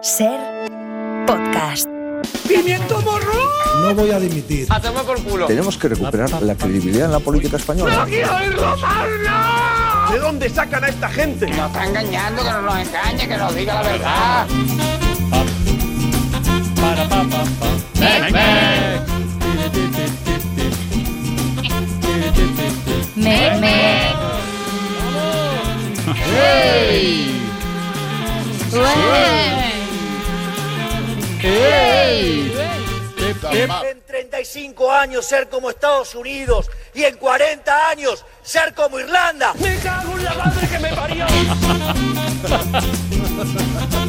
Ser podcast. ¡Pimiento morro! No voy a dimitir. ¡A tomar por culo! Tenemos que recuperar la credibilidad en la política española. quiero oírlo más, no! ¿De dónde sacan a esta gente? Nos está engañando, que no nos engañe, que nos diga la verdad. Me, me. En 35 años ser como Estados Unidos y en 40 años ser como Irlanda. ¡Me cago en la madre que me parió!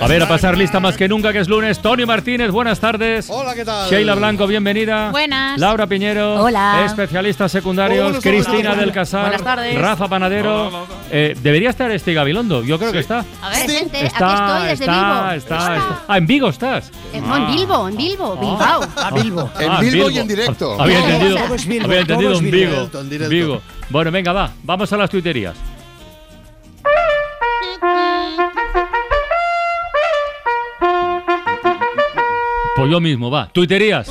A ver, a pasar lista más que nunca, que es lunes. Tony Martínez, buenas tardes. Hola, ¿qué tal? Sheila Blanco, bienvenida. Buenas. Laura Piñero. Hola. Especialistas secundarios. Hola, Cristina hola. del Casar. Buenas tardes. Rafa Panadero. Eh, debería estar este Gabilondo. Yo creo que está. A ver, gente, Está, aquí estoy desde está, Bilbo. está, está. Ah, en Vigo estás. Eh, no, en Bilbo, en Bilbo, Bilbao. A Bilbo. En Ah, Bilbo y en directo. Había entendido, había entendido en. Vigo. En. Vigo. Bueno, venga, va. Vamos a las tuiterías. Pues yo mismo, va. Tuiterías.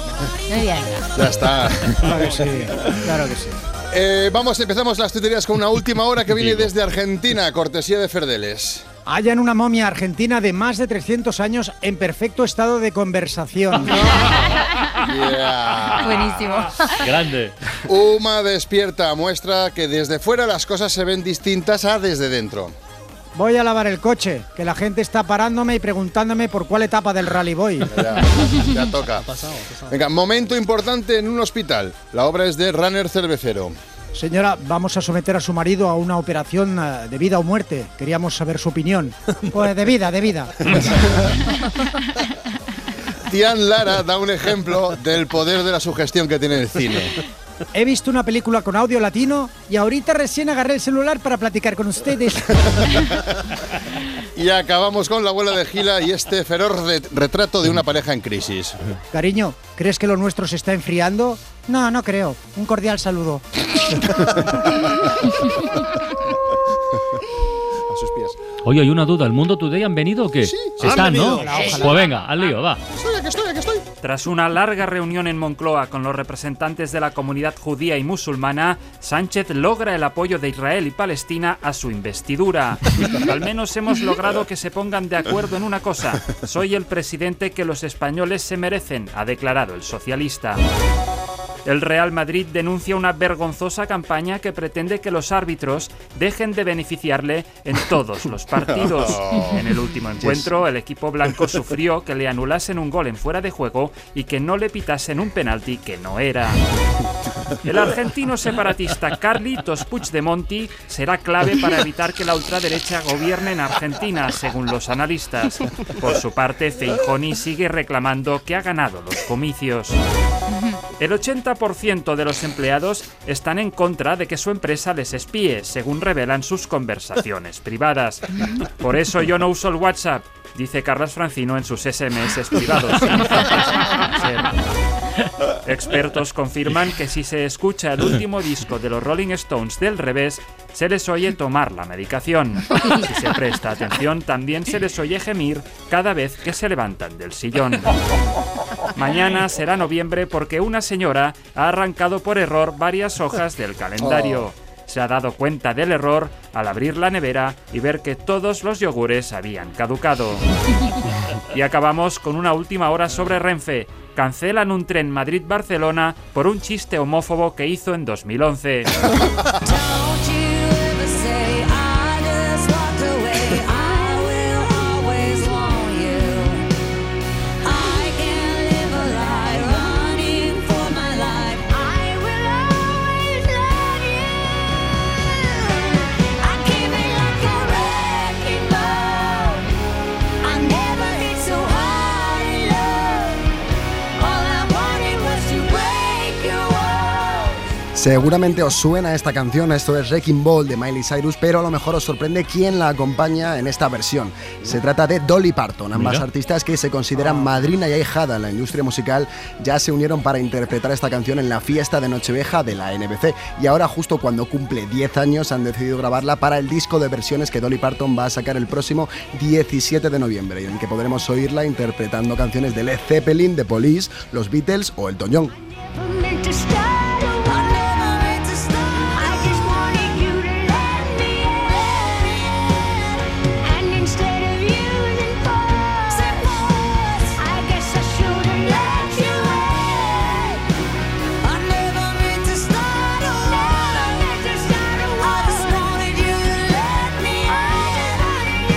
Muy bien. Ya está. Claro que sí, claro que sí. Eh, vamos, empezamos las tuterías con una última hora que viene desde Argentina, cortesía de Ferdeles. Hallan una momia argentina de más de 300 años en perfecto estado de conversación. Yeah. Buenísimo. Grande. Uma despierta muestra que desde fuera las cosas se ven distintas a desde dentro. Voy a lavar el coche, que la gente está parándome y preguntándome por cuál etapa del rally voy. Ya, ya toca. Venga, momento importante en un hospital. La obra es de Runner Cervecero. Señora, vamos a someter a su marido a una operación eh, de vida o muerte. Queríamos saber su opinión. Pues de vida, de vida. Tian Lara da un ejemplo del poder de la sugestión que tiene el cine. He visto una película con audio latino y ahorita recién agarré el celular para platicar con ustedes. Y acabamos con la abuela de Gila y este feroz re- retrato de una pareja en crisis. Cariño, ¿crees que lo nuestro se está enfriando? No, no creo. Un cordial saludo. A sus pies. Oye, hay una duda. ¿El Mundo Today han venido o qué? Sí, Están, ¿no? Pues venga, al lío, va. Tras una larga reunión en Moncloa con los representantes de la comunidad judía y musulmana, Sánchez logra el apoyo de Israel y Palestina a su investidura. Al menos hemos logrado que se pongan de acuerdo en una cosa. Soy el presidente que los españoles se merecen, ha declarado el socialista. El Real Madrid denuncia una vergonzosa campaña que pretende que los árbitros dejen de beneficiarle en todos los partidos. En el último encuentro, el equipo blanco sufrió que le anulasen un gol en fuera de juego y que no le pitasen un penalti que no era. El argentino separatista Carlitos Puigdemonti será clave para evitar que la ultraderecha gobierne en Argentina, según los analistas. Por su parte, Feijoni sigue reclamando que ha ganado los comicios. El 80% de los empleados están en contra de que su empresa les espíe, según revelan sus conversaciones privadas. Por eso yo no uso el WhatsApp, dice Carlos Francino en sus SMS privados. Expertos confirman que si se escucha el último disco de los Rolling Stones del revés, se les oye tomar la medicación. Si se presta atención, también se les oye gemir cada vez que se levantan del sillón. Mañana será noviembre porque una señora ha arrancado por error varias hojas del calendario. Se ha dado cuenta del error al abrir la nevera y ver que todos los yogures habían caducado. Y acabamos con una última hora sobre Renfe. Cancelan un tren Madrid-Barcelona por un chiste homófobo que hizo en 2011. Seguramente os suena esta canción, esto es Wrecking Ball de Miley Cyrus, pero a lo mejor os sorprende quién la acompaña en esta versión. Se trata de Dolly Parton, ambas Mira. artistas que se consideran madrina y ahijada en la industria musical, ya se unieron para interpretar esta canción en la fiesta de Nochevieja de la NBC y ahora justo cuando cumple 10 años han decidido grabarla para el disco de versiones que Dolly Parton va a sacar el próximo 17 de noviembre y en el que podremos oírla interpretando canciones de Led Zeppelin, The Police, los Beatles o Elton John.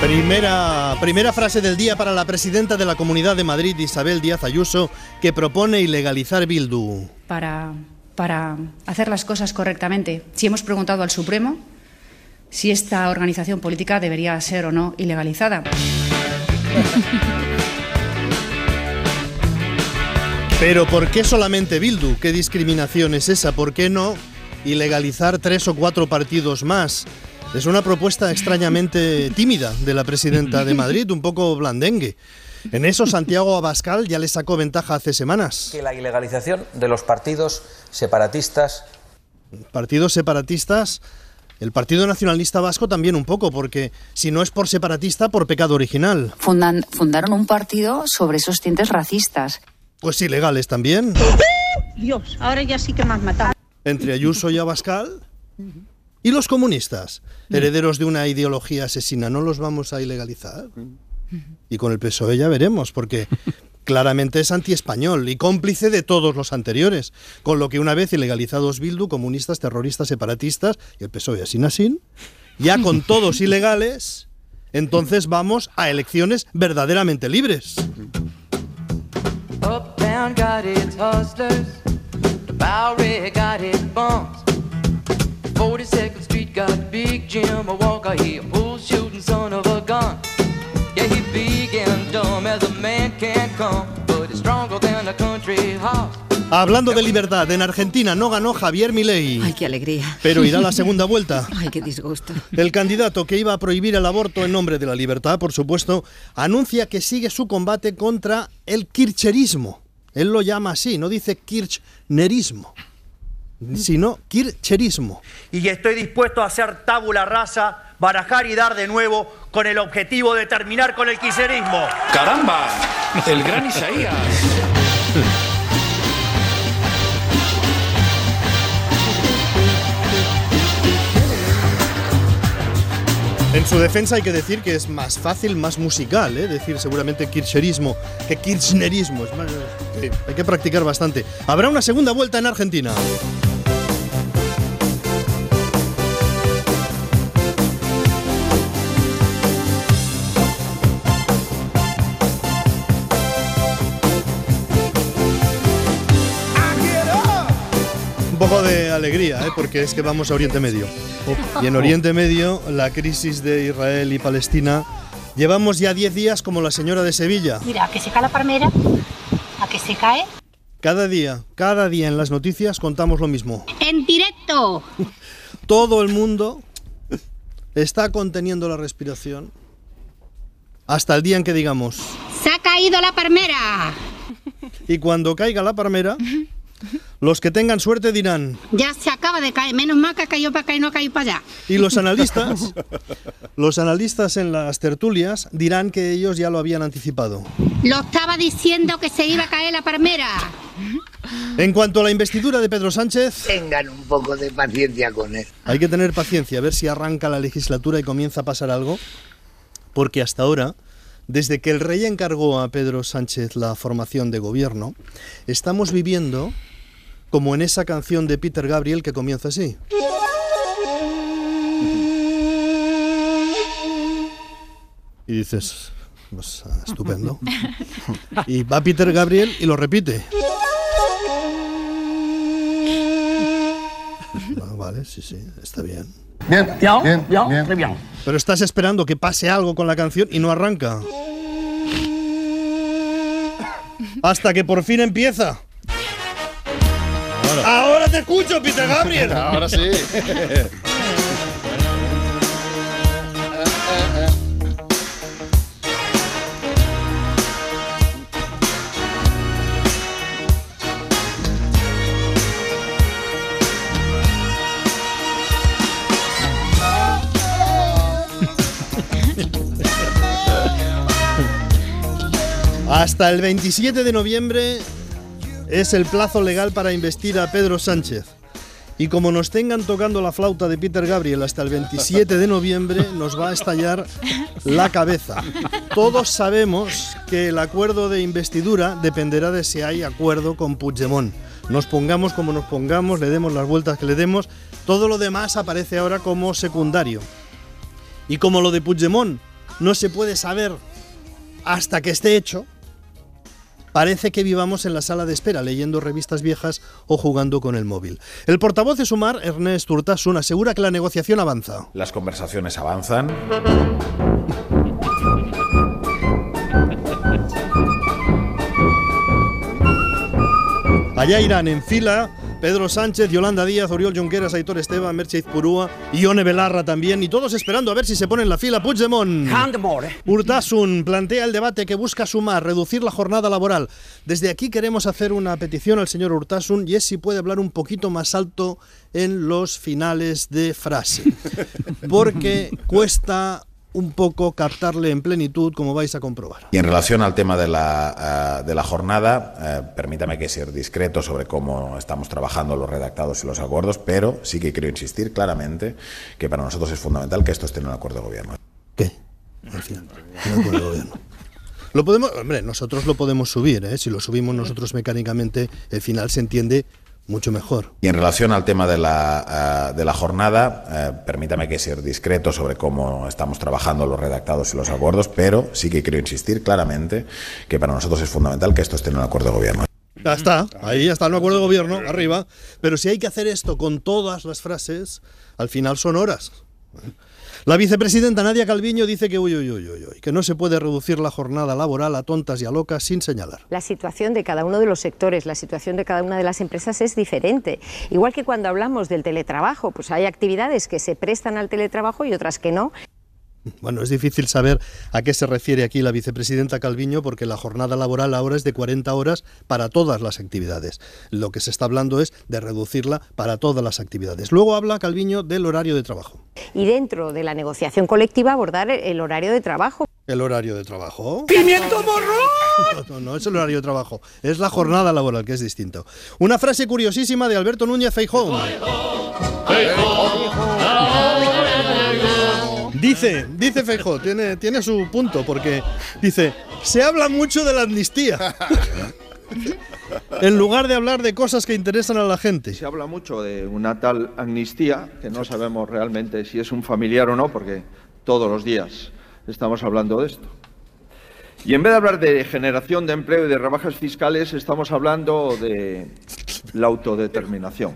Primera, primera frase del día para la presidenta de la Comunidad de Madrid, Isabel Díaz Ayuso, que propone ilegalizar Bildu. para, para hacer las cosas correctamente. Si hemos preguntado al Supremo si esta organización política debería ser o no ilegalizada. Pero ¿por qué solamente Bildu? ¿Qué discriminación es esa? ¿Por qué no ilegalizar tres o cuatro partidos más? Es una propuesta extrañamente tímida de la presidenta de Madrid, un poco blandengue. En eso Santiago Abascal ya le sacó ventaja hace semanas. que la ilegalización de los partidos separatistas Partidos separatistas, el Partido Nacionalista Vasco también un poco, porque si no es por separatista, por pecado original. Fundan- fundaron un partido sobre esos tintes racistas. Pues ilegales también. Dios, ahora ya sí que me has matado. Entre Ayuso y Abascal. ¿Y los comunistas? Herederos de una ideología asesina, ¿no los vamos a ilegalizar? Y con el PSOE ya veremos, porque claramente es antiespañol y cómplice de todos los anteriores. Con lo que una vez ilegalizados Bildu, comunistas, terroristas, separatistas y el PSOE así así, ya con todos ilegales, entonces vamos a elecciones verdaderamente libres. Uptown got its hustlers, the Bowery got its. 42nd Street got Big Jim, a walker, he a bull shooting son of a gun. Yeah, he big and dumb as a man can come, but he's stronger than a country horse. Hablando de libertad, en Argentina no ganó Javier Milei. Ay, qué alegría. Pero irá a la segunda vuelta. Ay, qué disgusto. El candidato que iba a prohibir el aborto en nombre de la libertad, por supuesto, anuncia que sigue su combate contra el kirchnerismo. Él lo llama así, no dice kirchnerismo, sino kirchnerismo. Y estoy dispuesto a hacer tabula rasa, barajar y dar de nuevo con el objetivo de terminar con el kirchnerismo. ¡Caramba! El gran Isaías. En su defensa hay que decir que es más fácil, más musical, ¿eh? decir seguramente kirchnerismo que kirchnerismo. Es más, sí, hay que practicar bastante. Habrá una segunda vuelta en Argentina. Un poco de alegría, ¿eh? porque es que vamos a Oriente Medio. Y en Oriente Medio, la crisis de Israel y Palestina, llevamos ya 10 días como la señora de Sevilla. Mira, a que se cae la palmera, a que se cae. Cada día, cada día en las noticias contamos lo mismo. En directo. Todo el mundo está conteniendo la respiración hasta el día en que digamos, Se ha caído la palmera. y cuando caiga la palmera, los que tengan suerte dirán, Ya se acaba de caer. Menos mal que ha caído para acá y no ha caído para allá. y los analistas, los analistas en las tertulias dirán que ellos ya lo habían anticipado. Lo estaba diciendo que se iba a caer la palmera. En cuanto a la investidura de Pedro Sánchez, Tengan un poco de paciencia con él. hay que tener paciencia, a ver si arranca la legislatura y comienza a pasar algo, porque hasta ahora, desde que el rey encargó a Pedro Sánchez la formación de gobierno, estamos viviendo como en esa canción de Peter Gabriel que comienza así. Y dices, pues ah, estupendo. Y va Peter Gabriel y lo repite. Ah, vale, sí, sí, está bien. Bien, bien, bien, bien. Pero estás esperando que pase algo con la canción y no arranca. Hasta que por fin empieza. Ahora te escucho, Peter Gabriel. Ahora sí. Hasta el 27 de noviembre es el plazo legal para investir a Pedro Sánchez. Y como nos tengan tocando la flauta de Peter Gabriel hasta el 27 de noviembre, nos va a estallar la cabeza. Todos sabemos que el acuerdo de investidura dependerá de si hay acuerdo con Puigdemont. Nos pongamos como nos pongamos, le demos las vueltas que le demos, todo lo demás aparece ahora como secundario. Y como lo de Puigdemont no se puede saber hasta que esté hecho, Parece que vivamos en la sala de espera leyendo revistas viejas o jugando con el móvil. El portavoz de Sumar, Ernest Urtasun, asegura que la negociación avanza. Las conversaciones avanzan. Allá irán en fila Pedro Sánchez, Yolanda Díaz, Oriol Junqueras, Aitor Esteban, Merche Purúa Ione Belarra también, y todos esperando a ver si se pone en la fila Puigdemont. Urtasun plantea el debate que busca sumar, reducir la jornada laboral. Desde aquí queremos hacer una petición al señor Urtasun y es si puede hablar un poquito más alto en los finales de frase. Porque cuesta un poco captarle en plenitud, como vais a comprobar. Y en relación al tema de la, eh, de la jornada, eh, permítame que ser discreto sobre cómo estamos trabajando los redactados y los acuerdos, pero sí que quiero insistir claramente que para nosotros es fundamental que esto esté en un acuerdo de gobierno. Al final, el acuerdo de gobierno. Lo podemos, hombre, nosotros lo podemos subir, ¿eh? si lo subimos nosotros mecánicamente, el final se entiende mucho mejor. Y en relación al tema de la, eh, de la jornada, eh, permítame que ser discreto sobre cómo estamos trabajando los redactados y los acuerdos, pero sí que quiero insistir claramente que para nosotros es fundamental que esto esté en un acuerdo de gobierno. Ya está, ahí ya está el acuerdo de gobierno, arriba. Pero si hay que hacer esto con todas las frases, al final son horas. La vicepresidenta Nadia Calviño dice que, uy, uy, que no se puede reducir la jornada laboral a tontas y a locas sin señalar. La situación de cada uno de los sectores, la situación de cada una de las empresas es diferente. Igual que cuando hablamos del teletrabajo, pues hay actividades que se prestan al teletrabajo y otras que no. Bueno, es difícil saber a qué se refiere aquí la vicepresidenta Calviño porque la jornada laboral ahora es de 40 horas para todas las actividades. Lo que se está hablando es de reducirla para todas las actividades. Luego habla Calviño del horario de trabajo. Y dentro de la negociación colectiva abordar el horario de trabajo. ¿El horario de trabajo? ¡Pimiento morrón! No, no es el horario de trabajo, es la jornada laboral, que es distinto. Una frase curiosísima de Alberto Núñez Feijóo. Dice, dice Feijóo, tiene, tiene su punto, porque dice, se habla mucho de la amnistía. en lugar de hablar de cosas que interesan a la gente. Se habla mucho de una tal amnistía, que no sabemos realmente si es un familiar o no, porque todos los días estamos hablando de esto. Y en vez de hablar de generación de empleo y de rebajas fiscales, estamos hablando de la autodeterminación.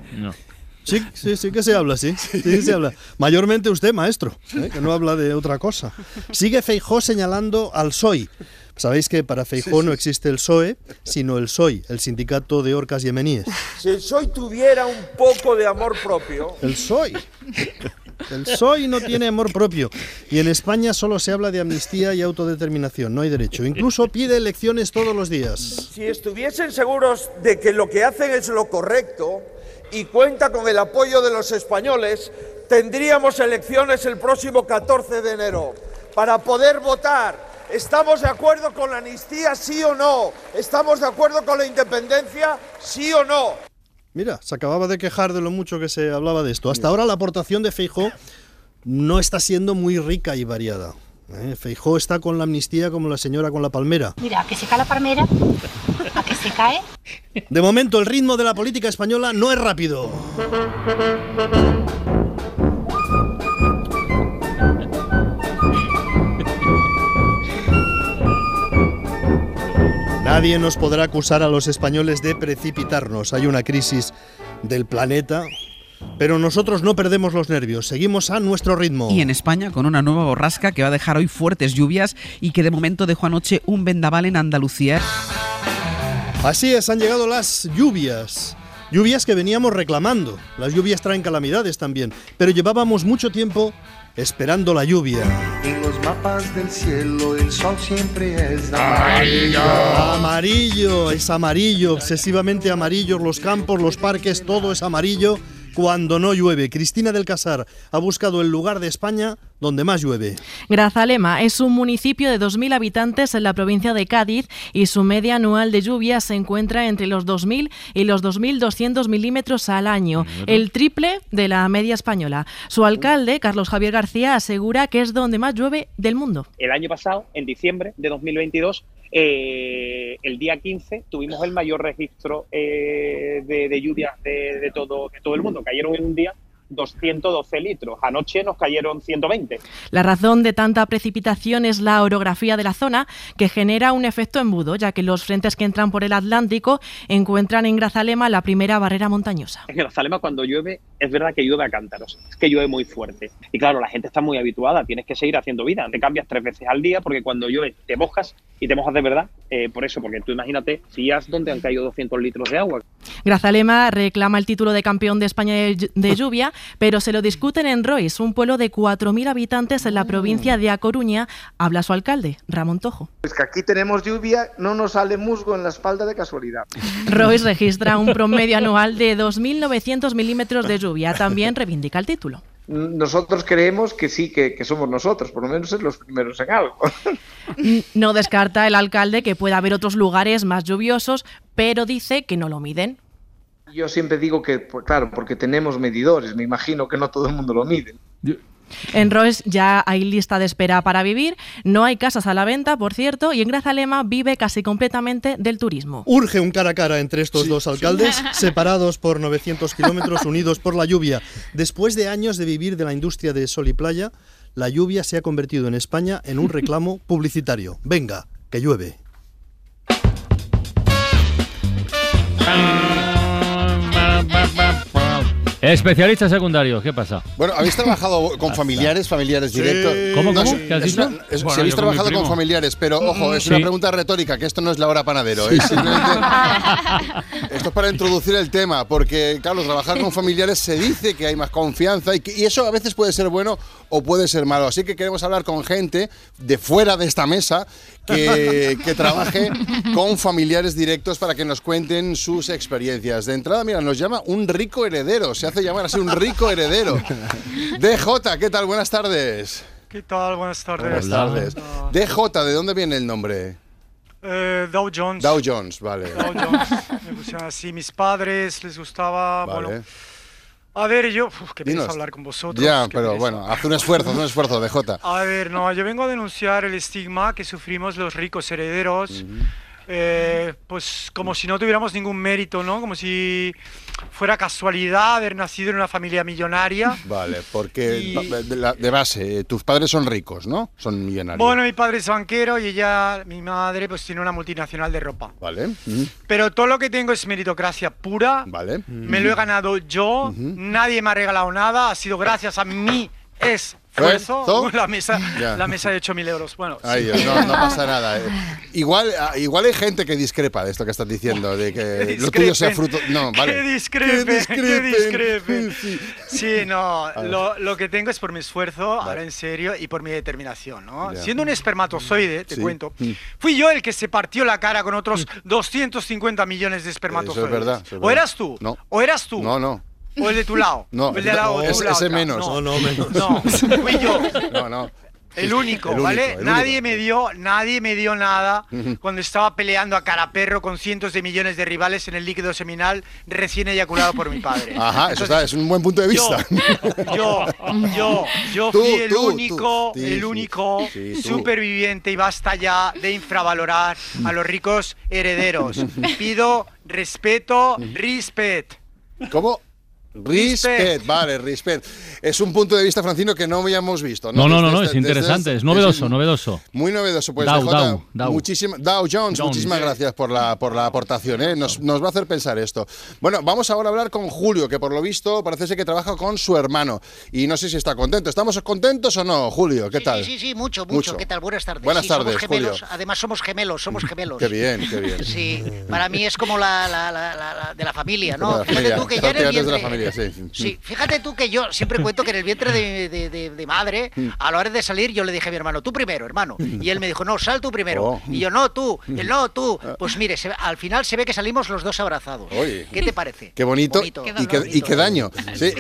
Sí, sí, sí que se habla, sí. Sí que se habla. Mayormente usted, maestro, ¿eh? que no habla de otra cosa. Sigue Feijó señalando al SOI. Sabéis que para Feijó no existe el PSOE, sino el SOI, el Sindicato de Orcas Yemeníes. Si el PSOE tuviera un poco de amor propio. El PSOE. El PSOE no tiene amor propio. Y en España solo se habla de amnistía y autodeterminación. No hay derecho. Incluso pide elecciones todos los días. Si estuviesen seguros de que lo que hacen es lo correcto y cuenta con el apoyo de los españoles, tendríamos elecciones el próximo 14 de enero para poder votar. ¿Estamos de acuerdo con la amnistía, sí o no? ¿Estamos de acuerdo con la independencia, sí o no? Mira, se acababa de quejar de lo mucho que se hablaba de esto. Hasta ahora la aportación de Feijó no está siendo muy rica y variada. ¿eh? Feijó está con la amnistía como la señora con la palmera. Mira, que se cae la palmera, a que se cae. De momento el ritmo de la política española no es rápido. Nadie nos podrá acusar a los españoles de precipitarnos. Hay una crisis del planeta, pero nosotros no perdemos los nervios, seguimos a nuestro ritmo. Y en España con una nueva borrasca que va a dejar hoy fuertes lluvias y que de momento dejó anoche un vendaval en Andalucía. Así es, han llegado las lluvias. Lluvias que veníamos reclamando. Las lluvias traen calamidades también, pero llevábamos mucho tiempo esperando la lluvia. En los mapas del cielo el sol siempre es Amarillo. Amarillo, es amarillo, obsesivamente amarillo. Los campos, los parques, todo es amarillo cuando no llueve. Cristina del Casar ha buscado el lugar de España donde más llueve. Grazalema es un municipio de 2.000 habitantes en la provincia de Cádiz y su media anual de lluvia se encuentra entre los 2.000 y los 2.200 milímetros al año, el triple de la media española. Su alcalde, Carlos Javier García, asegura que es donde más llueve del mundo. El año pasado, en diciembre de 2022, eh, el día 15 tuvimos el mayor registro eh, de, de lluvia de, de todo, de todo el mundo. Cayeron en un día 212 litros. Anoche nos cayeron 120. La razón de tanta precipitación es la orografía de la zona, que genera un efecto embudo, ya que los frentes que entran por el Atlántico encuentran en Grazalema la primera barrera montañosa. En Grazalema cuando llueve es verdad que llueve a cántaros, es que llueve muy fuerte. Y claro, la gente está muy habituada, tienes que seguir haciendo vida. Te cambias tres veces al día porque cuando llueve te mojas y te mojas de verdad. eh, por eso, porque tú imagínate días donde han caído 200 litros de agua. Grazalema reclama el título de campeón de España de de lluvia, pero se lo discuten en Rois, un pueblo de 4.000 habitantes en la provincia de A Coruña. Habla su alcalde, Ramón Tojo. Es que aquí tenemos lluvia, no nos sale musgo en la espalda de casualidad. Rois registra un promedio anual de 2.900 milímetros de lluvia. También reivindica el título. Nosotros creemos que sí, que, que somos nosotros, por lo menos ser los primeros en algo. No descarta el alcalde que pueda haber otros lugares más lluviosos, pero dice que no lo miden. Yo siempre digo que, pues, claro, porque tenemos medidores, me imagino que no todo el mundo lo mide. En Roes ya hay lista de espera para vivir, no hay casas a la venta, por cierto, y en Grazalema vive casi completamente del turismo. Urge un cara a cara entre estos dos alcaldes, separados por 900 kilómetros, unidos por la lluvia. Después de años de vivir de la industria de sol y playa, la lluvia se ha convertido en España en un reclamo publicitario. Venga, que llueve. bam. Especialistas secundarios, ¿qué pasa? Bueno, ¿habéis trabajado con familiares, familiares directos? ¿Cómo, No, cómo? ¿Qué has es dicho? una- es- Bueno, si habéis yo con mi trabajado con primo. familiares, pero ojo, es Sí. una pregunta retórica, que esto no es la hora panadero. es simplemente- esto es para introducir el tema, porque, claro, trabajar con familiares se dice que hay más confianza y, que- y eso a veces puede ser bueno o puede ser malo. Así que queremos hablar con gente de fuera de esta mesa que, que trabaje con familiares directos para que nos cuenten sus experiencias. De entrada, mira, nos llama un rico heredero, se hace llamar así un rico heredero. DJ, ¿qué tal? Buenas tardes. ¿Qué tal? Buenas tardes. Buenas tardes. DJ, ¿de dónde viene el nombre? Eh, Dow Jones. Dow Jones, vale. Dow Jones. Me pusieron así. Mis padres les gustaba. Vale. Bueno, a ver, yo. Uf, qué Dinos. hablar con vosotros. Ya, pero pereza. bueno, haz un esfuerzo, haz un esfuerzo, DJ. A ver, no, yo vengo a denunciar el estigma que sufrimos los ricos herederos. Eh, pues como si no tuviéramos ningún mérito, ¿no? Como si fuera casualidad haber nacido en una familia millonaria. Vale, porque Y- de, la- de base, eh, tus padres son ricos, ¿no? Son millonarios. Bueno, mi padre es banquero y ella, mi madre, pues tiene una multinacional de ropa. Vale. mm, Pero todo lo que tengo es meritocracia pura. Vale. Me lo he ganado yo. Nadie me ha regalado nada. Ha sido gracias a mi esfuerzo. ¿Esfuerzo? La mesa, Ya. la mesa de 8.000 euros. Bueno, Ay, sí. Dios, no, no pasa nada. eh. Igual, ah, igual hay gente que discrepa de esto que estás diciendo, de que lo tuyo sea fruto. No, vale. Que discrepe, Que que discrepen. discrepe. Sí, no, lo, lo que tengo es por mi esfuerzo, ahora en serio, y por mi determinación, ¿no? Ya. Siendo un espermatozoide, te Sí. cuento, Mm. fui yo el que se partió la cara con otros 250 millones de espermatozoides. verdad, eso es ¿O verdad. eras tú? No. ¿O eras tú? No, no. ¿O el de tu lado? No, ¿O el de la, o es- ese menos. No, No, no, menos. No, fui yo. No, no. El único, El único, ¿vale? el nadie único. me dio, nadie me dio nada cuando estaba peleando a cara perro con cientos de millones de rivales en el líquido seminal recién eyaculado por mi padre. Ajá, eso está, es un buen punto de vista. Yo, yo, yo Tú, fui el tú, único, tú. Sí, el único Sí, superviviente y basta ya de infravalorar a los ricos herederos. Pido respeto, respect. ¿Cómo? Respect, vale, respect. Es un punto de vista, Francino, que no habíamos visto. No, no, no, Desde no, es este- desde interesante, este- es novedoso, novedoso. Muy novedoso, pues Dow, Dow, Dow. muchísima- Dow Jones, Jones. muchísimas gracias por la, por la aportación, ¿eh? nos, nos va a hacer pensar esto. Bueno, vamos ahora a hablar con Julio, que por lo visto parece ser que trabaja con su hermano y no sé si está contento. ¿Estamos contentos o no, Julio? ¿Qué tal? Sí, sí, sí, mucho, mucho, Mucho. ¿Qué tal? Buenas tardes. Buenas Sí, tardes, somos gemelos. Julio. Además somos gemelos, somos gemelos. Qué bien, qué bien. Sí, para mí es como la, la- la- la- la- de la familia, ¿no? la Fíjate familia, tú que ya en el prácticamente es de la vientre... sí. Sí, fíjate tú que yo siempre cuento que en el vientre de, de- de- de madre, a la hora de salir, yo le dije a mi hermano, tú primero, hermano. Y él me dijo, no, sal tú primero. Oh. Y yo, no, tú, él, no, tú. Pues mire, se- al final se ve que salimos los dos abrazados. Oye. ¿Qué te parece? Qué bonito, Bonito. y, qué, y qué daño. Sí.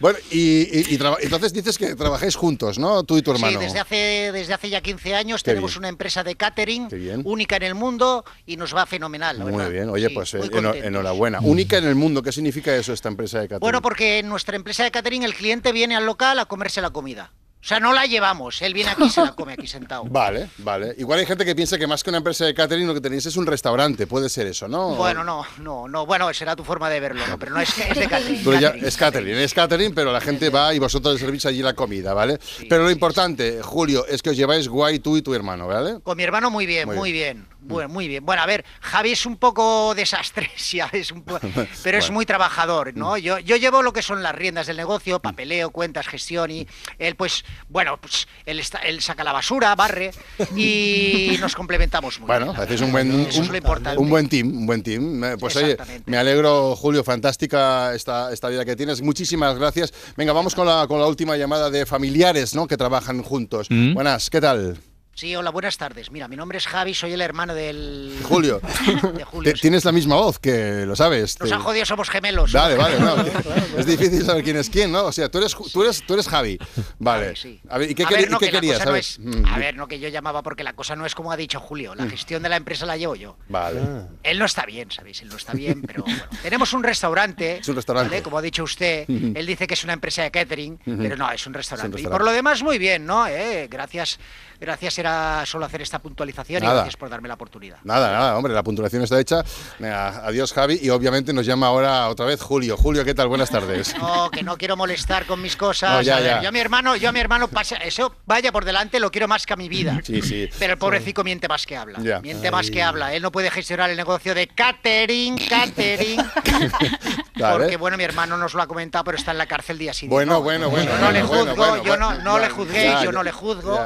Bueno, y, y- y traba- entonces dices que trabajáis juntos, ¿no? Tú y tu hermano. Sí, desde hace, desde hace ya 15 años Qué tenemos bien. una empresa de catering única en el mundo y nos va fenomenal. la Muy verdad. bien, oye, Sí, pues eh, enhorabuena. Única en el mundo, ¿qué significa eso esta empresa de catering? Bueno, porque en nuestra empresa de catering el cliente viene al local a comerse la comida. O sea, no la llevamos, él viene aquí y se la come aquí sentado. Vale, vale. Igual hay gente que piensa que más que una empresa de catering lo que tenéis es un restaurante, puede ser eso, ¿no? Bueno, no, no, no, bueno, será tu forma de verlo, ¿no? pero no es, es de catering. Pero ya catering. es catering, es catering, pero la gente va y vosotros servís allí la comida, ¿vale? pero lo importante, Julio, es que os lleváis guay tú y tu hermano, ¿vale? Con mi hermano muy bien, Muy muy, bien. Bueno, muy bien. Bueno, a ver, Javi es un poco desastre, ya, es un po- pero es muy trabajador, ¿no? Yo, yo llevo lo que son las riendas del negocio, papeleo, cuentas, gestión y él, pues, bueno, pues él, está, él saca la basura, barre y nos complementamos muy Bueno, bien. hacéis un buen, Eso es un, lo importante. un buen team, un buen team. Pues oye, me alegro, Julio, fantástica esta, esta vida que tienes. Muchísimas gracias. Venga, vamos con la, con la última llamada de familiares, ¿no? Que trabajan juntos. Mm. Buenas, ¿qué tal? Sí, hola, buenas tardes. Mira, mi nombre es Javi, soy el hermano del... Julio. De Julio, Tienes la misma voz, que lo sabes. Nos Te- han jodido, somos gemelos. Vale, vale, no, es difícil saber quién es quién, ¿no? O sea, tú eres, tú eres, tú eres Javi. Vale. A ver, ¿y qué, A queri- ver, no, y qué que la querías? no ver. es- Mm, a ver, no que yo llamaba porque la cosa no es como ha dicho Julio. La gestión de la empresa la llevo yo. Vale. Él no está bien, ¿sabéis? Él no está bien, pero bueno. Tenemos un restaurante. Es un restaurante. ¿vale? Como ha dicho usted, él dice que es una empresa de catering, pero no, es un restaurante. Y restaurante. por lo demás, muy bien, ¿no? Eh, Gracias, gracias era solo hacer esta puntualización y gracias por darme la oportunidad. Nada, nada, hombre, la puntuación está hecha. Adiós, Javi. Y obviamente nos llama ahora otra vez Julio. Julio, ¿qué tal? Buenas tardes. No, que no quiero molestar con mis cosas. No, ya, A ver, ya. Yo a mi hermano, yo a mi hermano pasa, eso vaya por delante, lo quiero más que a mi vida. Sí, sí. Pero el pobrecito miente más que habla. Ya. Miente más que habla. Él no puede gestionar el negocio de catering, catering. Vale. Porque bueno, mi hermano nos lo ha comentado, pero está en la cárcel día siguiente. Bueno, bueno, bueno. Yo no le juzgo, yo no, le ya, yo no le juzgo.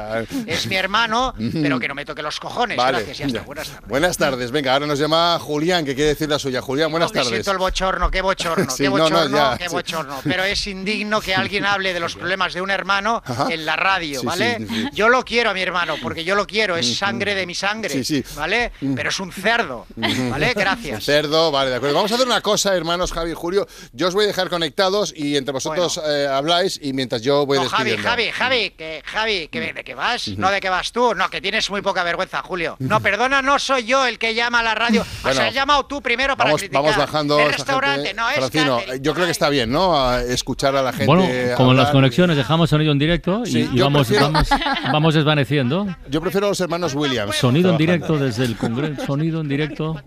Es mi hermano, pero que no me toque los cojones. Vale. Gracias, ya está. Ya. Buenas tardes. Buenas tardes. Venga, ahora nos llama Julián, que quiere decir la suya. Julián, buenas Me tardes. siento el bochorno, qué bochorno, Sí, qué no, no, bochorno, ya, qué sí. bochorno. Pero es indigno que alguien hable de los problemas de un hermano Ajá. en la radio, ¿vale? sí. Yo lo quiero a mi hermano, porque yo lo quiero, es sangre de mi sangre. ¿vale? Pero es un cerdo. ¿vale? Gracias. Cerdo, vale, de acuerdo. Vamos a hacer una cosa, hermanos Javi y Julio. Yo os voy a dejar conectados y entre vosotros eh, habláis y mientras yo voy No, Javi. Javi, Javi, que, Javi, que, ¿de qué vas? No, ¿de qué vas tú? No, que tienes muy poca vergüenza, Julio. No, perdona, no soy yo el que llama a la radio. Bueno, o sea, has llamado tú primero para Vamos, criticar. vamos bajando. El esta restaurante, gente. no, es Francino, yo creo que está bien, ¿no? A escuchar a la gente. Bueno, como en las hablar. conexiones dejamos sonido en directo y, Sí, y yo vamos, prefiero- vamos, vamos desvaneciendo. Yo prefiero a los hermanos Williams. Sonido en directo desde el Congreso, sonido en directo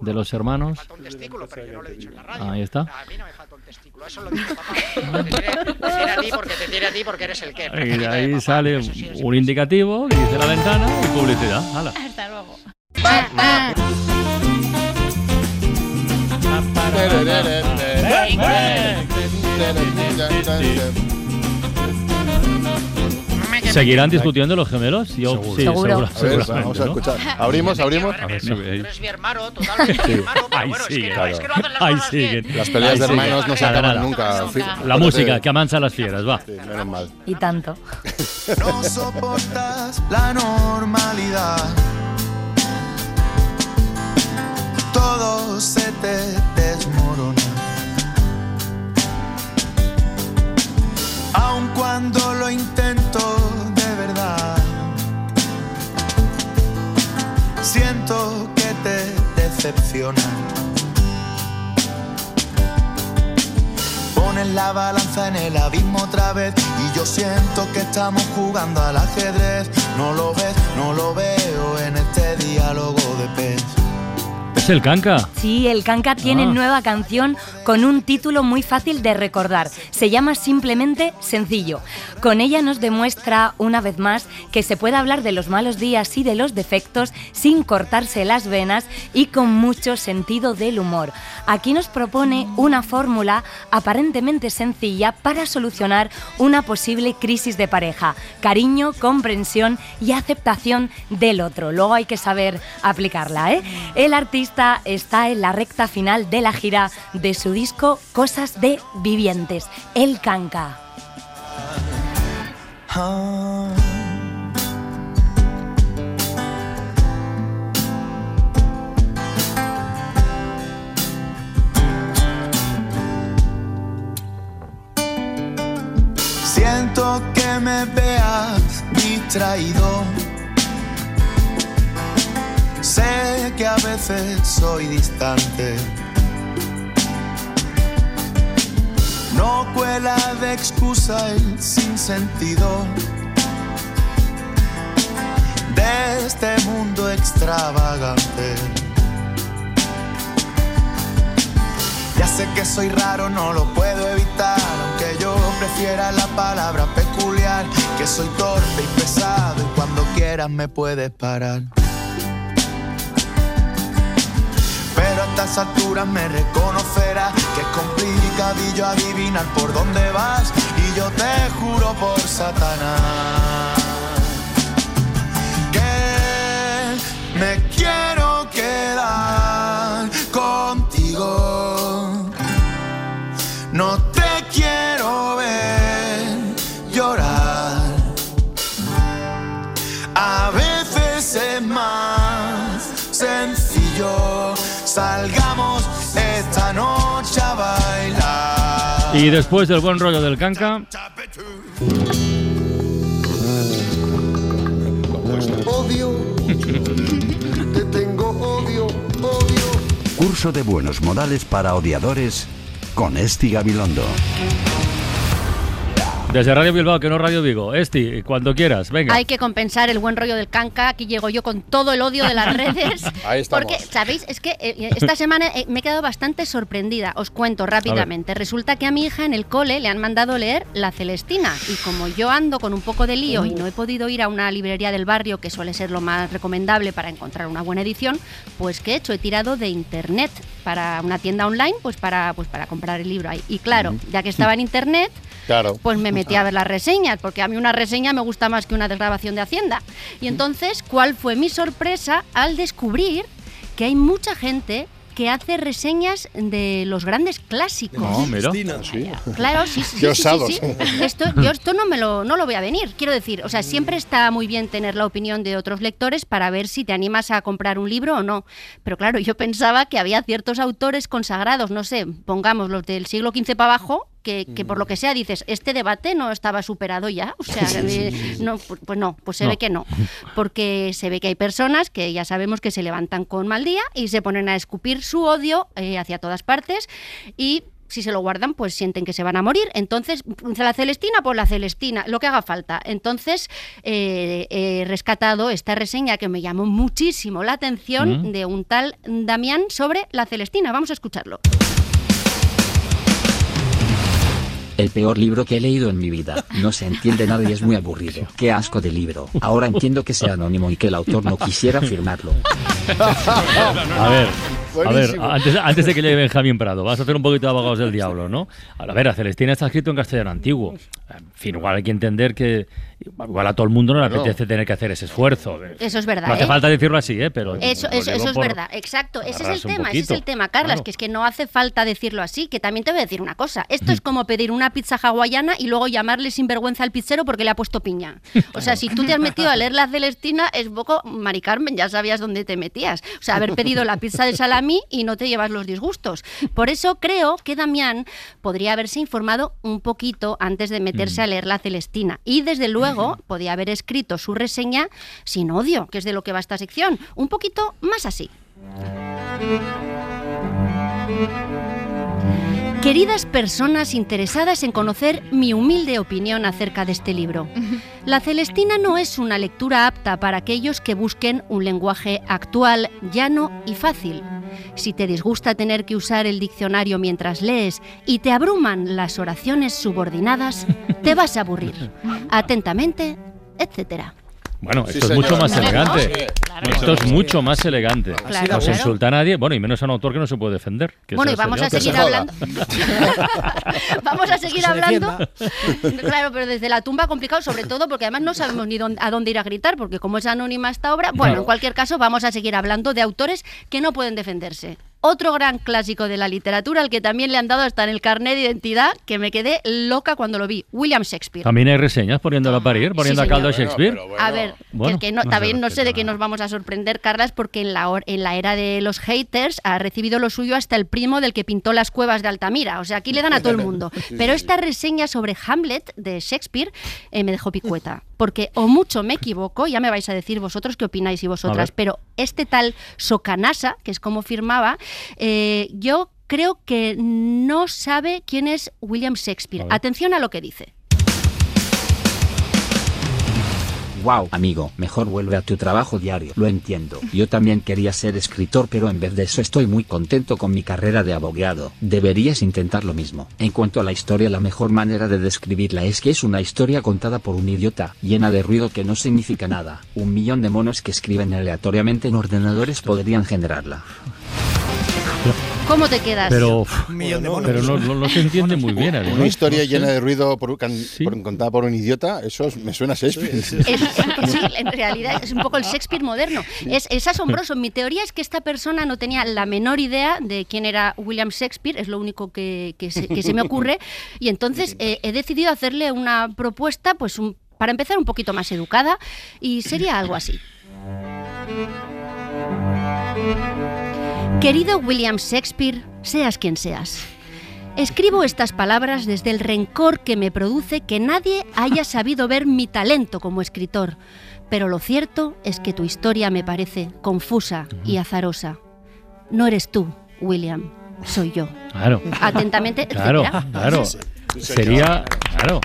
de los hermanos. Ahí está. Eso lo dice papá. Te tiene, te tiene a ti porque te tiene a ti porque eres el que. Y de ahí sale un indicativo que dice la ventana y publicidad. Hala. Hasta luego. ¿Seguirán discutiendo los gemelos? Yo, sí, Seguro. seguro, A ver, vamos a escuchar. Abrimos, abrimos. A ver, no. Eres mi hermano, totalmente mi Sí. hermano, pero Ahí bueno, es que siguen. no, es que no hacen las Ahí cosas bien. Las peleas Ahí de hermanos no se Nada, acaban nada. nunca. La música que amansa a las fieras, va. Sí, menos mal. Y tanto. No soportas la normalidad. Todo se te desmorona. Aun cuando lo intento siento que te decepciona. Pones la balanza en el abismo otra vez y yo siento que estamos jugando al ajedrez. No lo ves, no lo veo en este diálogo de pez. Es el canca. Sí, el Canca tiene Ah. nueva canción con un título muy fácil de recordar. Se llama simplemente Sencillo. Con ella nos demuestra una vez más que se puede hablar de los malos días y de los defectos sin cortarse las venas y con mucho sentido del humor. Aquí nos propone una fórmula aparentemente sencilla para solucionar una posible crisis de pareja. Cariño, comprensión y aceptación del otro. Luego hay que saber aplicarla. ¿eh? El artista está en la recta final de la gira de su disco Cosas de Vivientes, El Canca. Siento que me veas distraído. Sé que a veces soy distante. No cuela de excusa el sinsentido de este mundo extravagante. Ya sé que soy raro, no lo puedo evitar, aunque yo prefiera la palabra peculiar, que soy torpe y pesado y cuando quieras me puedes parar. Estas alturas me reconocerás que es complicadillo adivinar por dónde vas. Y yo te juro por Satanás Y después del buen rollo del canca, Odio, te tengo odio, odio. Curso de buenos modales para odiadores con Esti Gabilondo. Desde Radio Bilbao, que no Radio Vigo. Esti, cuando quieras, venga. Hay que compensar el buen rollo del canca. Aquí llego yo con todo el odio de las redes. Ahí estamos. Porque, ¿sabéis? Es que eh, esta semana eh, me he quedado bastante sorprendida. Os cuento rápidamente. Resulta que a mi hija en el cole le han mandado leer La Celestina. Y como yo ando con un poco de lío y no he podido ir a una librería del barrio, que suele ser lo más recomendable para encontrar una buena edición, pues ¿qué he hecho? He tirado de internet para una tienda online, pues para, pues para comprar el libro ahí. Y claro, ya que estaba en internet, Claro. pues me metí a ver las reseñas, porque a mí una reseña me gusta más que una desgrabación de Hacienda. Y entonces, ¿cuál fue mi sorpresa al descubrir que hay mucha gente que hace reseñas de los grandes clásicos? No, mira. Claro, sí, sí, sí, sí, sí. Esto, yo esto no me lo, no lo voy a venir. Quiero decir, o sea, siempre está muy bien tener la opinión de otros lectores para ver si te animas a comprar un libro o no. Pero claro, yo pensaba que había ciertos autores consagrados, no sé, pongamos los del siglo XV para abajo, que, que por lo que sea dices, este debate no estaba superado ya. O sea, eh, no, pu- pues no, pues se No. ve que no. Porque se ve que hay personas que ya sabemos que se levantan con mal día y se ponen a escupir su odio eh, hacia todas partes y si se lo guardan, pues sienten que se van a morir. Entonces, la Celestina, pues la Celestina, lo que haga falta. Entonces, eh, he rescatado esta reseña que me llamó muchísimo la atención Mm. de un tal Damián sobre la Celestina. Vamos a escucharlo. El peor libro que he leído en mi vida. No se entiende nada y es muy aburrido. Qué asco de libro. Ahora entiendo que sea anónimo y que el autor no quisiera firmarlo. A ver, a ver, antes, antes de que llegue Benjamín Prado, vas a hacer un poquito de abogados del diablo, ¿no? A ver, a Celestina está escrito en castellano antiguo. En fin, igual hay que entender que igual a todo el mundo no le apetece tener que hacer ese esfuerzo. Eso es verdad. No hace ¿eh? falta decirlo así, ¿eh? Pero Eso, es por- verdad, exacto. Ese es el tema, ese es el tema, Carlas, Claro. que es que no hace falta decirlo así, que también te voy a decir una cosa. Esto es como pedir una pizza hawaiana y luego llamarle sinvergüenza al pizzero porque le ha puesto piña. O sea, si tú te has metido a leer la Celestina, es un poco, Mari Carmen, ya sabías dónde te metías. O sea, haber pedido la pizza de salami y no te llevas los disgustos. Por eso creo que Damián podría haberse informado un poquito antes de meterse a leer la Celestina. Y desde luego podía haber escrito su reseña sin odio, que es de lo que va esta sección. Un poquito más así. Queridas personas interesadas en conocer mi humilde opinión acerca de este libro, La Celestina no es una lectura apta para aquellos que busquen un lenguaje actual, llano y fácil. Si te disgusta tener que usar el diccionario mientras lees y te abruman las oraciones subordinadas, te vas a aburrir. Atentamente, etcétera. Bueno, Sí, esto es mucho más elegante. Claro. Esto es mucho más elegante. Claro. No se insulta a nadie, bueno, y menos a un autor que no se puede defender. que Bueno, y vamos a seguir hablando. Vamos a seguir se hablando. Claro, pero desde la tumba complicado, sobre todo porque además no sabemos ni dónde- a dónde ir a gritar, porque como es anónima esta obra, bueno, en cualquier caso vamos a seguir hablando de autores que no pueden defenderse. Otro gran clásico de la literatura, al que también le han dado hasta en el carnet de identidad, que me quedé loca cuando lo vi, William Shakespeare. También hay reseñas poniéndolo a parir, poniendo a caldo a Shakespeare. A ver, que- Bueno, que no, no también no sé de qué nos vamos a sorprender, Carlas, porque en la, en la era de los haters ha recibido lo suyo hasta el primo del que pintó las cuevas de Altamira. O sea, aquí le dan a todo el mundo. Pero esta reseña sobre Hamlet de Shakespeare eh, me dejó picueta. Porque o mucho me equivoco, ya me vais a decir vosotros qué opináis y vosotras, pero este tal Socanasa, que es como firmaba, eh, yo creo que no sabe quién es William Shakespeare. Atención a lo que dice. Wow, amigo, mejor vuelve a tu trabajo diario. Lo entiendo. Yo también quería ser escritor, pero en vez de eso estoy muy contento con mi carrera de abogado. Deberías intentar lo mismo. En cuanto a la historia, la mejor manera de describirla es que es una historia contada por un idiota, llena de ruido que no significa nada. Un millón de monos que escriben aleatoriamente en ordenadores podrían generarla. ¿Cómo te quedas? Pero, no, no- no se entiende muy bien. además. Una historia No sé. llena de ruido por- can- por- contada por un idiota, eso es- me suena a Shakespeare. Es- sí, en realidad es un poco el Shakespeare moderno. Es, es asombroso. Mi teoría es que esta persona no tenía la menor idea de quién era William Shakespeare, es lo único que, que se, que se me ocurre. Y entonces eh, he decidido hacerle una propuesta, pues un- para empezar un poquito más educada, y sería algo así. Querido William Shakespeare, seas quien seas. Escribo estas palabras desde el rencor que me produce que nadie haya sabido ver mi talento como escritor, pero lo cierto es que tu historia me parece confusa y azarosa. No eres tú, William, soy yo. Claro. Atentamente, Claro, etcétera. claro. Sería, claro.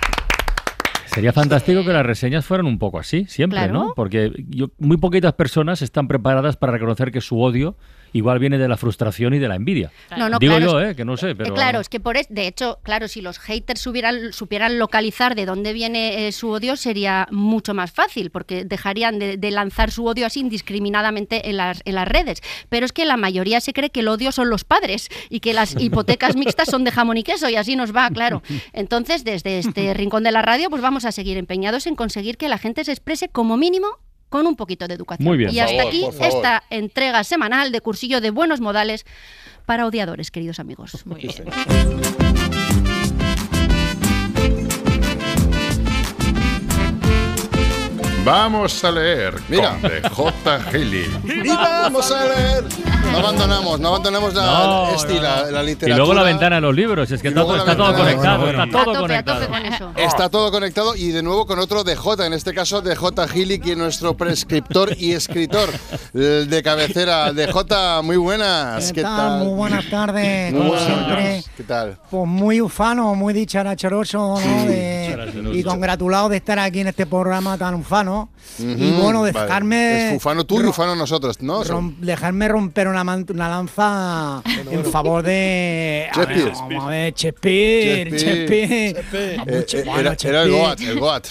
Sería fantástico que las reseñas fueran un poco así, siempre, Claro. ¿no? Porque yo, muy poquitas personas están preparadas para reconocer que su odio igual viene de la frustración y de la envidia. No, no, Digo claro, yo, ¿eh? Que no sé, pero... Eh, claro, es que por es, de hecho, claro, si los haters supieran, supieran localizar de dónde viene eh, su odio, sería mucho más fácil, porque dejarían de, de lanzar su odio así indiscriminadamente en las, en las redes. Pero es que la mayoría se cree que el odio son los padres y que las hipotecas mixtas son de jamón y queso, y así nos va, claro. Entonces, desde este rincón de la radio, pues vamos a seguir empeñados en conseguir que la gente se exprese como mínimo con un poquito de educación. Muy bien. Y hasta favor, aquí esta entrega semanal de cursillo de buenos modales para odiadores, queridos amigos. Vamos a leer Mira. con DJ Gili. ¡Y vamos a leer! No abandonamos, no abandonamos la, No, la- la Y literatura. luego la ventana de los libros, es que está, luego todo- la está todo ventana- conectado, bueno, está todo conectado. Está todo conectado y de nuevo con otro DJ, en este caso DJ Gili, quien es nuestro prescriptor y escritor el de cabecera. DJ, muy buenas. ¿Qué tal? Muy buenas tardes, Muy como buenas. siempre. ¿Qué tal? Pues muy ufano, muy dicharachoroso, ¿no? De- y congratulado de estar aquí en este programa tan ufano. Y bueno, vale. dejarme. Es ufano tú y ro- ufano nosotros, ¿no? rom- dejarme romper una, una lanza en favor de. Shakespeare. Vamos a ver, Shakespeare, Shakespeare. Eh, eh, bueno, era, el. Goat, el Goat.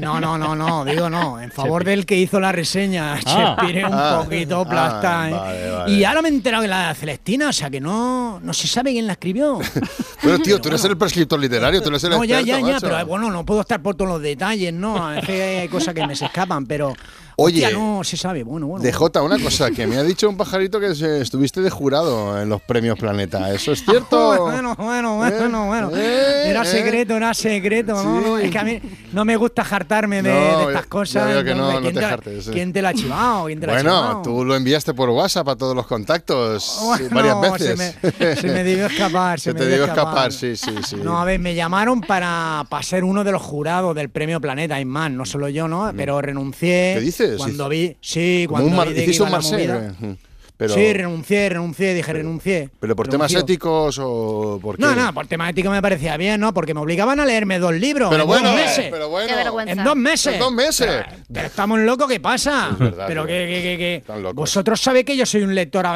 No, No, no, no, no, digo no, en favor del que hizo la reseña. Shakespeare es un Ah. poquito Ah, plasta. ¿eh? vale, vale. Y ahora me he enterado que la de Celestina, o sea que no, no se sabe quién la escribió. Pero tío, tú eres el prescriptor literario, tú eres el No, ya, experto, ya, ya, pero bueno, no puedo estar por todos los detalles, ¿no? A veces hay cosas que me se escapan, pero. Oye, hostia, no se sabe, bueno, bueno. DJ, una cosa, que me ha dicho un pajarito que se- estuviste de jurado en los premios Planeta. ¿Eso es cierto? Bueno, bueno, bueno, bueno. Eh, Era eh. secreto, era secreto. No, no, es que a mí no me gusta jartarme de, No, de ya- estas cosas. veo que no, ¿quién te la- jartes, sí. ¿Quién te la ha chivado? ¿Quién te la ha Bueno, tú lo enviaste por WhatsApp a todos los contactos Bueno, varias se veces. me- se me debió escapar, se me te debió escapar, sí, sí, sí. No, a ver, me llamaron para, para ser uno de los jurados del premio Planeta, hay más, no solo yo, ¿no? Pero renuncié. Mm. ¿Qué dices? Cuando vi, sí, cuando un vi de que iba la movida. ¿Eh? Pero, Sí, renuncié, renuncié, dije renuncié. pero por temas éticos o por qué? No, no, por tema ético me parecía bien, ¿no? Porque me obligaban a leerme dos libros Pero en bueno, dos meses. pero bueno. Qué vergüenza. En dos meses. En dos meses. Pero, pero estamos locos, ¿qué pasa? Es verdad, pero que, que, que, que- Están locos. Vosotros sabéis que yo soy un lector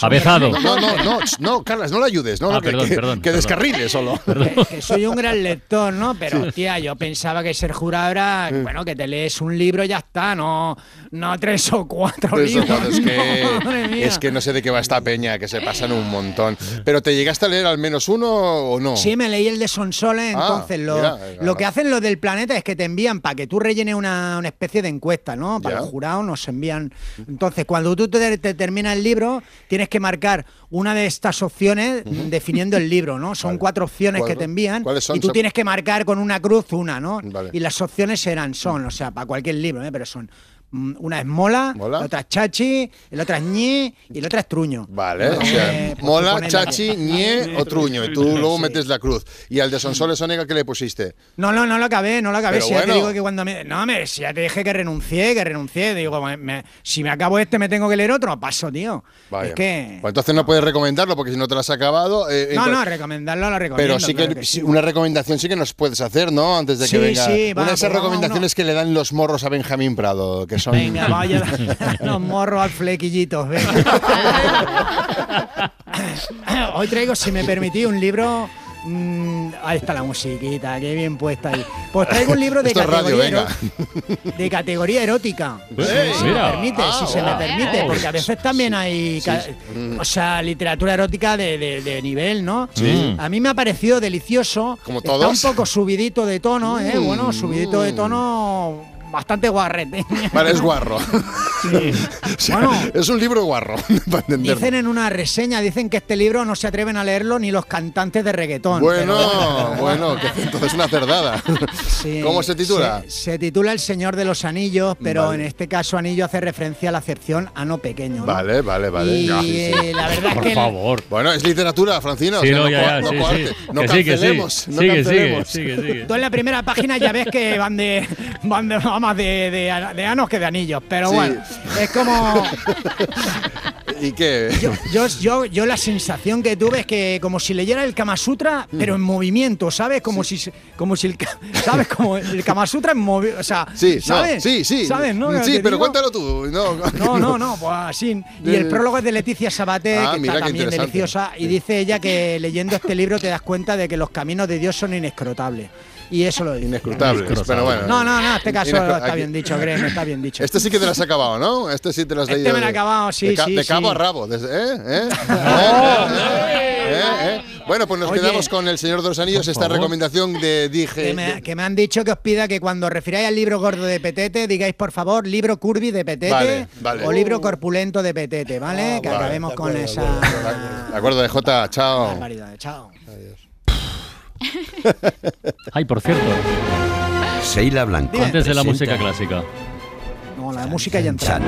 Avezado. No, no, no, no, Carlas, no le ayudes, no, Ah, que, perdón, que- perdón, que descarrile solo. que, que soy un gran lector, ¿no? Pero, tía, yo pensaba que ser jurado era, bueno, que te lees un libro y ya está, no, no tres o cuatro Eso, libros. Es, que, es que no sé de qué va esta peña, que se pasan un montón. Pero ¿te llegaste a leer al menos uno o no? Sí, me leí el de Sonsoles, Ah, entonces lo, mira, lo que hacen los del planeta es que te envían para que tú rellenes una, una especie de encuesta, ¿no? Para Ya. los jurados nos envían... Entonces, cuando tú te, te terminas el libro, tienes que marcar una de estas opciones definiendo el libro, ¿no? Son cuatro opciones ¿Cuál- que te envían cuáles son? y tú tienes que marcar con una cruz una, ¿no? Vale. Y las opciones eran, son, o sea, para cualquier libro, ¿eh? Pero son... mm, Una es mola, la otra es chachi, la otra es ñe y la otra es truño. Vale, o sea, pues tú mola, chachi, ñe o truño. Y tú luego metes la cruz. ¿Y al de Sonsoles Onega qué le pusiste? No, no, no lo acabé, no lo acabé. Pero Si ya te digo que cuando me. No, me, si ya te dije que renuncié, que renuncié. Digo, me- me- si me acabo este, me tengo que leer otro. Paso, tío. Vaya. Es que. Pues entonces no puedes recomendarlo porque si no te lo has acabado. eh, No, no, recomendarlo lo recomiendo. Pero sí que, claro que sí, una recomendación sí que nos puedes hacer, ¿no? Antes de que Sí, venga. sí, va, una de esas pues recomendaciones que le dan los morros a Benjamín Prado, que son. Venga, vaya los morros al flequillitos. venga. Hoy traigo, si me permitís, un libro. mm, ahí está la musiquita, qué bien puesta ahí. Pues traigo un libro de Esto es radio, categoría, de categoría erótica. Si mira. me permite, Ah, si se me guau. permite, porque a veces también hay, ca- Sí, sí. o sea, literatura erótica de, de- de nivel, ¿no? Sí. A mí me ha parecido delicioso. Como Está todos. un poco subidito de tono, ¿eh? Mm. Bueno, subidito de tono bastante guarrete. Vale, es guarro. O sea, Bueno. es un libro guarro, para. Dicen en una reseña, dicen que este libro no se atreven a leerlo ni los cantantes de reggaetón. Bueno, pero- bueno, que entonces es una cerdada. Sí, ¿Cómo se titula? Se, se titula El Señor de los Anillos, pero Vale. en este caso anillo hace referencia a la acepción ano pequeño. ¿no? Vale, vale, vale. Y Ya, sí, sí. eh, la verdad es que... favor. Bueno, es literatura, Francino. Sí, o sea, no, ya, no sí, sí. no sí, sí. cancelemos. no Sigue, sigue, cancelemos. sigue, sigue. Tú en la primera página ya ves que van de van de más de, de, de anos que de anillos, pero Sí. bueno, es como ¿Y qué? yo, yo, yo, yo la sensación que tuve es que como si leyera el Kama Sutra, pero en movimiento, ¿sabes? Como si como si el ¿sabes? Como el Kama Sutra en movimiento, o sea, Sí, no, ¿sabes? sí, sí. ¿Sabes, no? Sí, pero digo- cuéntalo tú. No, No, no, no, pues así. Y el prólogo es de Leticia Sabater, Ah, que está también deliciosa, y dice ella que leyendo este libro te das cuenta de que los caminos de Dios son inescrotables. Y eso lo dice. Inescrutables, pero bueno. No, no, no, en este caso está bien dicho, créeme, está bien dicho. Este sí que te lo has acabado, ¿no? Este sí te lo has Este leído. me lo he de- acabado, sí, de sí, De cabo sí. a rabo. desde- ¿eh? ¿Eh? ¿Eh? ¿Eh? Bueno, pues nos Oye. quedamos con El Señor de los Anillos, esta favor. recomendación de dije. Que me, que me han dicho que os pida que cuando refiráis al libro gordo de Petete, digáis por favor libro curvy de Petete Vale, vale. o libro corpulento de Petete, ¿vale? que vale, acabemos con esa De acuerdo, de Jota, chao. Chao. Ay, por cierto, Seila Blanco. antes de la música clásica. No, la música ya entra.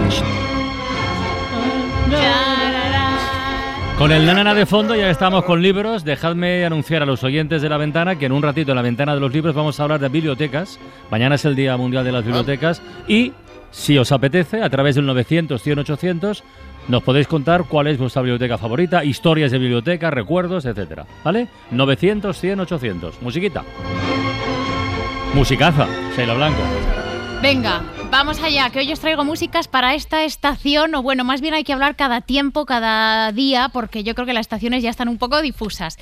Con el nanana de fondo ya estamos con libros. Dejadme anunciar a los oyentes de la ventana que en un ratito en la ventana de los libros vamos a hablar de bibliotecas. Mañana es el Día Mundial de las Bibliotecas y si os apetece, a través del 900 100 800 nos podéis contar cuál es vuestra biblioteca favorita, historias de biblioteca, recuerdos, etcétera. ¿Vale? 900 100 800. Musiquita. Musicaza, Sheila Blanco. Venga, vamos allá, que hoy os traigo músicas para esta estación, o bueno, más bien hay que hablar cada tiempo, cada día, porque yo creo que las estaciones ya están un poco difusas.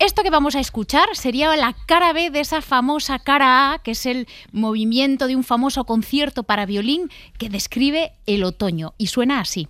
Esto que vamos a escuchar sería la cara B de esa famosa cara A, que es el movimiento de un famoso concierto para violín que describe el otoño, y suena así.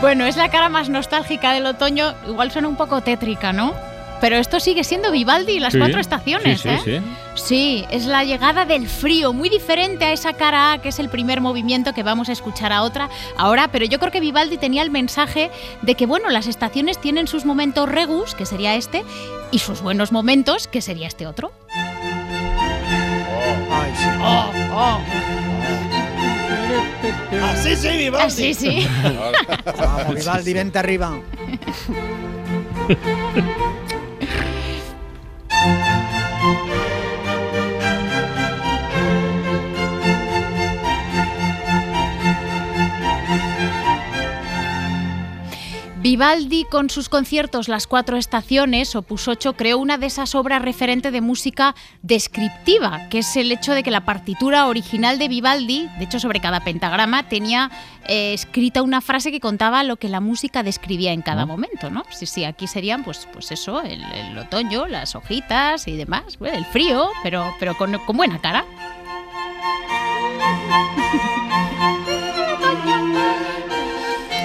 Bueno, es la cara más nostálgica del otoño, igual suena un poco tétrica, ¿no? pero esto sigue siendo Vivaldi y las Sí, cuatro estaciones, sí, sí, ¿eh? sí. Sí, es la llegada del frío, muy diferente a esa cara A, que es el primer movimiento que vamos a escuchar a otra ahora, pero yo creo que Vivaldi tenía el mensaje de que, bueno, las estaciones tienen sus momentos regus, que sería este, y sus buenos momentos, que sería este otro. Oh, oh. Así sí, Vivaldi. Así sí. Vamos, Vivaldi, vente arriba. Vivaldi, con sus conciertos Las Cuatro Estaciones, Opus 8, creó una de esas obras referente de música descriptiva, que es el hecho de que la partitura original de Vivaldi, de hecho sobre cada pentagrama, tenía eh, escrita una frase que contaba lo que la música describía en cada Ah. momento, ¿no? Sí, sí, aquí serían, pues, pues eso, el, el otoño, las hojitas y demás, bueno, el frío, pero, pero con, con buena cara.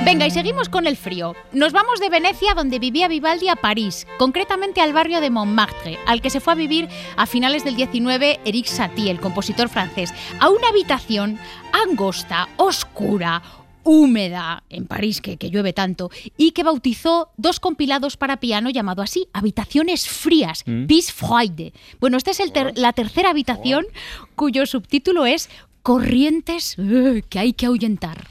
Venga, y seguimos con el frío. Nos vamos de Venecia, donde vivía Vivaldi, a París, concretamente al barrio de Montmartre, al que se fue a vivir a finales del 19 Eric Satie, el compositor francés, a una habitación angosta, oscura, húmeda, en París, que, que llueve tanto, y que bautizó dos compilados para piano llamado así, Habitaciones Frías, Mm. Bis Freude. Bueno, esta es el ter- la tercera habitación, cuyo subtítulo es Corrientes eh, que hay que ahuyentar.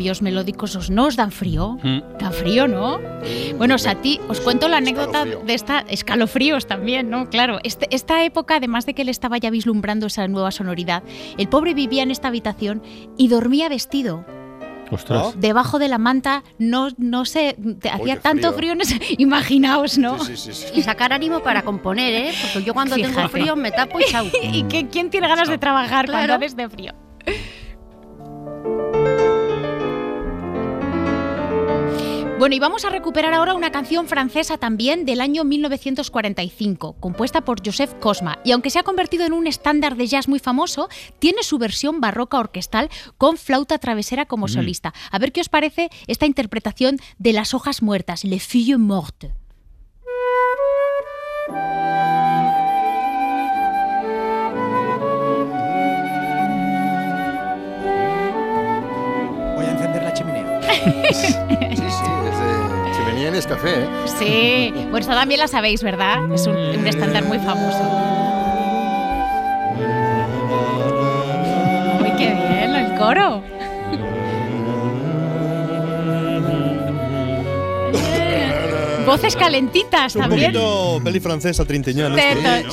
Cambios melódicos os no os dan frío. Mm. Dan frío, ¿no? Bueno, o sea, a ti os cuento la anécdota de esta escalofríos también, ¿no? Claro, este- esta época, además de que él estaba ya vislumbrando esa nueva sonoridad, el pobre vivía en esta habitación y dormía vestido. Ostras. Debajo de la manta, no, no sé, te hacía tanto frío, frío. en ese- imaginaos, ¿no? Y sacar ánimo para componer, ¿eh? Porque yo cuando tengo Fíjate. frío me tapo y chau. ¿Y que, quién tiene ganas de trabajar cuando Claro. haces de frío? Bueno, y vamos a recuperar ahora una canción francesa también del año 1945, compuesta por Joseph Cosma. Y aunque se ha convertido en un estándar de jazz muy famoso, tiene su versión barroca orquestal con flauta travesera como Mm. solista. A ver qué os parece esta interpretación de Las hojas muertas, Les filles mortes. De chimenea en café, ¿eh? Sí, bueno, esta también la sabéis, ¿verdad? Es un, un estándar muy famoso. ¡Uy, qué bien! El coro. Voces calentitas Un también. poquito peli francesa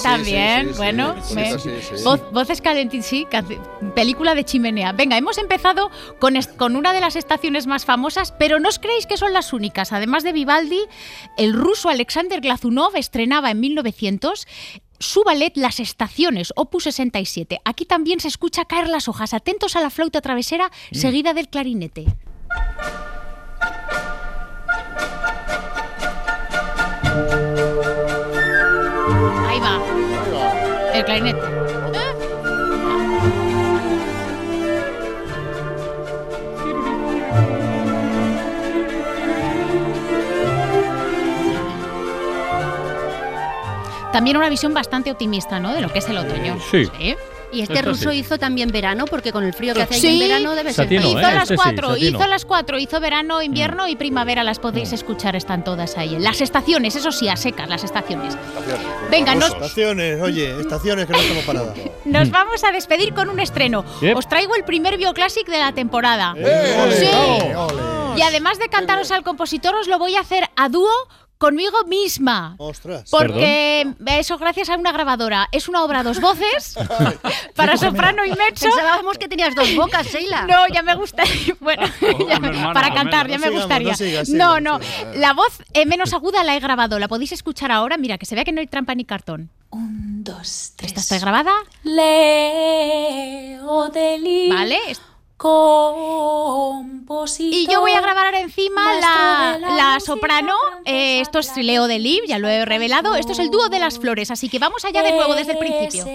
también, bueno, voces calentitas, sí, película de chimenea. Venga, hemos empezado con, con una de las estaciones más famosas, pero no os creéis que son las únicas. Además de Vivaldi, el ruso Alexander Glazunov estrenaba en 1900 su ballet Las Estaciones, opus 67. Aquí también se escucha caer las hojas. Atentos a la flauta travesera seguida del clarinete. El clarinete. También una visión bastante optimista, ¿no? De lo que es el otoño. Sí. Y este Esto ruso sí. hizo también verano, porque con el frío que hace Sí. en verano debe ser. ¿eh? Hizo las Este sí, cuatro, hizo las cuatro, hizo verano, invierno y primavera, las podéis escuchar, están todas ahí. Las estaciones, eso sí, a secas, las estaciones. Venga, nos, Estaciones, oye, estaciones que no estamos paradas. nos vamos a despedir con un estreno. Yep. Os traigo el primer bioclásic de la temporada. ¡Eh! Sí. ¡Ole! Y además de cantaros al compositor, os lo voy a hacer a dúo conmigo misma. Ostras. Porque eso gracias a una grabadora. Es una obra a dos voces para soprano y mezzo. Pensábamos que tenías dos bocas, Sheila. No, ya me gusta. Bueno, ya- hermana, para cantar, ya me No sigamos, gustaría. no no, no. La voz eh, menos aguda la he grabado. La podéis escuchar ahora. Mira, que se vea que no hay trampa ni cartón. Un, dos, tres. ¿Esta está grabada? Leo del Vale. Compositor. Y yo voy a grabar ahora encima la, de la soprano. Eh, esto es Leo de Liv, ya lo he revelado. Esto es el dúo de las flores, así que vamos allá de nuevo desde el principio.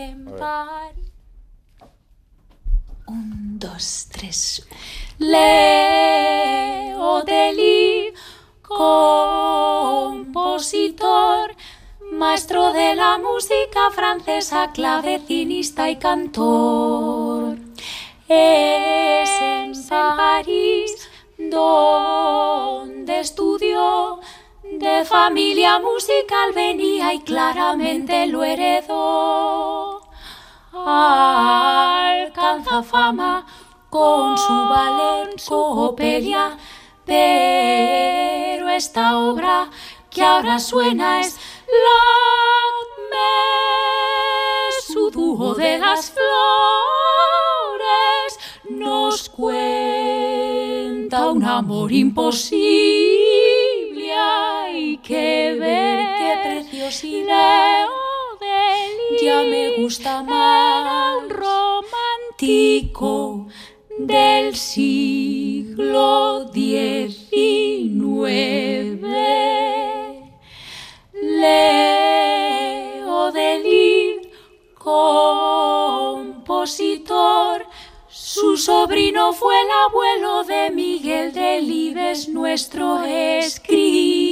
Un, dos, tres. Leo del compositor, maestro de la música francesa, clavecinista y cantor. De familia musical venía y claramente lo heredó. Alcanza fama con su ballet Coopelia, pero esta obra que ahora suena es la su dúo de las flores nos cuenta un amor imposible que ver qué preciosidad ya me gusta más romántico del siglo XIX Leo de Lid, compositor. Su sobrino fue el abuelo de Miguel de Libes, nuestro escritor.